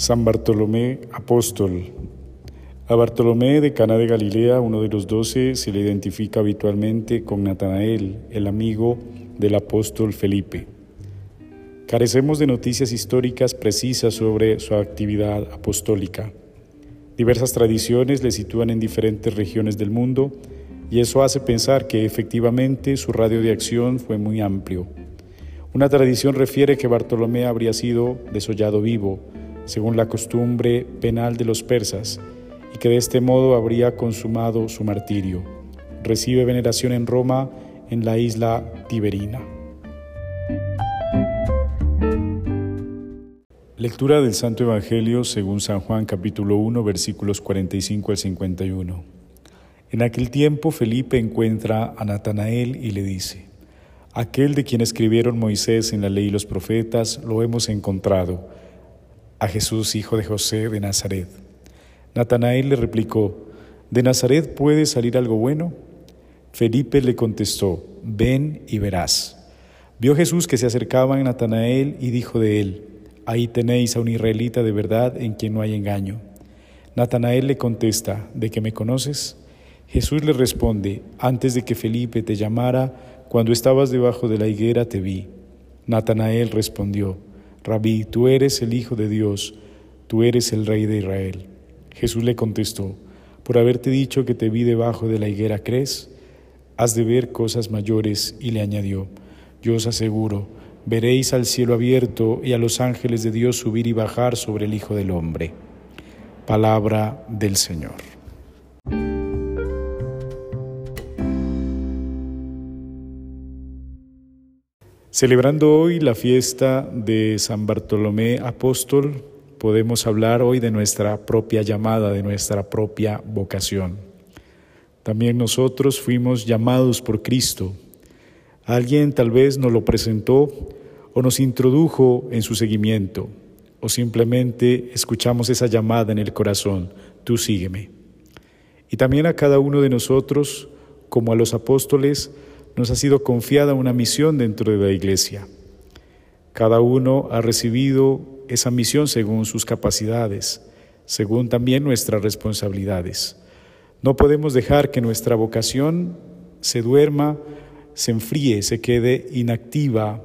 San Bartolomé Apóstol. A Bartolomé de Cana de Galilea, uno de los doce, se le identifica habitualmente con Natanael, el amigo del apóstol Felipe. Carecemos de noticias históricas precisas sobre su actividad apostólica. Diversas tradiciones le sitúan en diferentes regiones del mundo y eso hace pensar que efectivamente su radio de acción fue muy amplio. Una tradición refiere que Bartolomé habría sido desollado vivo, según la costumbre penal de los persas, y que de este modo habría consumado su martirio. Recibe veneración en Roma, en la isla Tiberina. Lectura del Santo Evangelio según San Juan capítulo 1 versículos 45 al 51. En aquel tiempo Felipe encuentra a Natanael y le dice, Aquel de quien escribieron Moisés en la ley y los profetas, lo hemos encontrado a Jesús, hijo de José de Nazaret. Natanael le replicó, ¿de Nazaret puede salir algo bueno? Felipe le contestó, ven y verás. Vio Jesús que se acercaba a Natanael y dijo de él, ahí tenéis a un israelita de verdad en quien no hay engaño. Natanael le contesta, ¿de qué me conoces? Jesús le responde, antes de que Felipe te llamara, cuando estabas debajo de la higuera te vi. Natanael respondió, Rabí, tú eres el Hijo de Dios, tú eres el Rey de Israel. Jesús le contestó, por haberte dicho que te vi debajo de la higuera, ¿crees? Has de ver cosas mayores. Y le añadió, yo os aseguro, veréis al cielo abierto y a los ángeles de Dios subir y bajar sobre el Hijo del Hombre. Palabra del Señor. Celebrando hoy la fiesta de San Bartolomé Apóstol, podemos hablar hoy de nuestra propia llamada, de nuestra propia vocación. También nosotros fuimos llamados por Cristo. Alguien tal vez nos lo presentó o nos introdujo en su seguimiento, o simplemente escuchamos esa llamada en el corazón, tú sígueme. Y también a cada uno de nosotros, como a los apóstoles, nos ha sido confiada una misión dentro de la iglesia. Cada uno ha recibido esa misión según sus capacidades, según también nuestras responsabilidades. No podemos dejar que nuestra vocación se duerma, se enfríe, se quede inactiva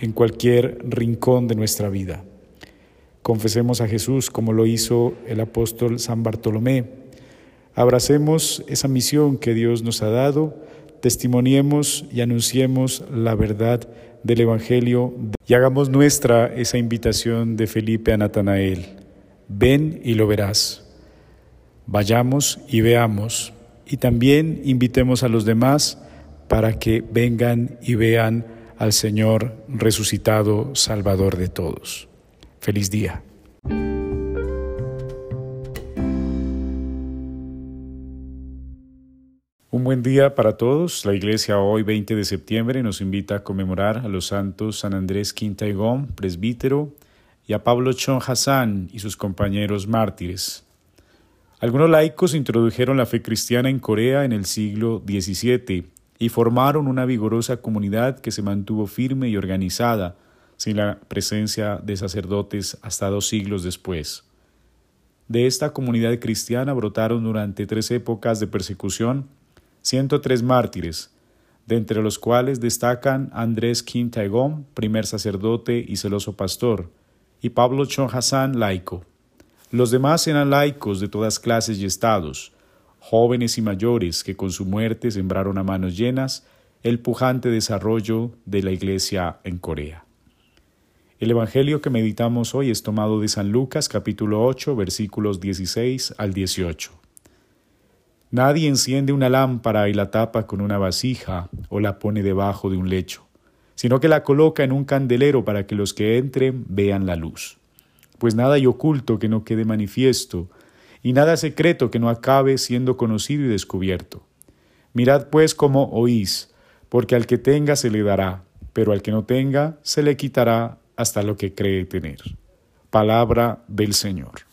en cualquier rincón de nuestra vida. Confesemos a Jesús como lo hizo el apóstol San Bartolomé. Abracemos esa misión que Dios nos ha dado testimoniemos y anunciemos la verdad del Evangelio y hagamos nuestra esa invitación de Felipe a Natanael. Ven y lo verás. Vayamos y veamos. Y también invitemos a los demás para que vengan y vean al Señor resucitado, Salvador de todos. Feliz día. Un buen día para todos. La iglesia hoy 20 de septiembre nos invita a conmemorar a los santos San Andrés Quintaigón, presbítero, y a Pablo Chon Hassan y sus compañeros mártires. Algunos laicos introdujeron la fe cristiana en Corea en el siglo XVII y formaron una vigorosa comunidad que se mantuvo firme y organizada sin la presencia de sacerdotes hasta dos siglos después. De esta comunidad cristiana brotaron durante tres épocas de persecución 103 mártires, de entre los cuales destacan Andrés Taegong, primer sacerdote y celoso pastor, y Pablo Chon Hassan, laico. Los demás eran laicos de todas clases y estados, jóvenes y mayores que con su muerte sembraron a manos llenas el pujante desarrollo de la Iglesia en Corea. El Evangelio que meditamos hoy es tomado de San Lucas capítulo 8 versículos 16 al 18. Nadie enciende una lámpara y la tapa con una vasija o la pone debajo de un lecho, sino que la coloca en un candelero para que los que entren vean la luz. Pues nada hay oculto que no quede manifiesto, y nada secreto que no acabe siendo conocido y descubierto. Mirad pues cómo oís, porque al que tenga se le dará, pero al que no tenga se le quitará hasta lo que cree tener. Palabra del Señor.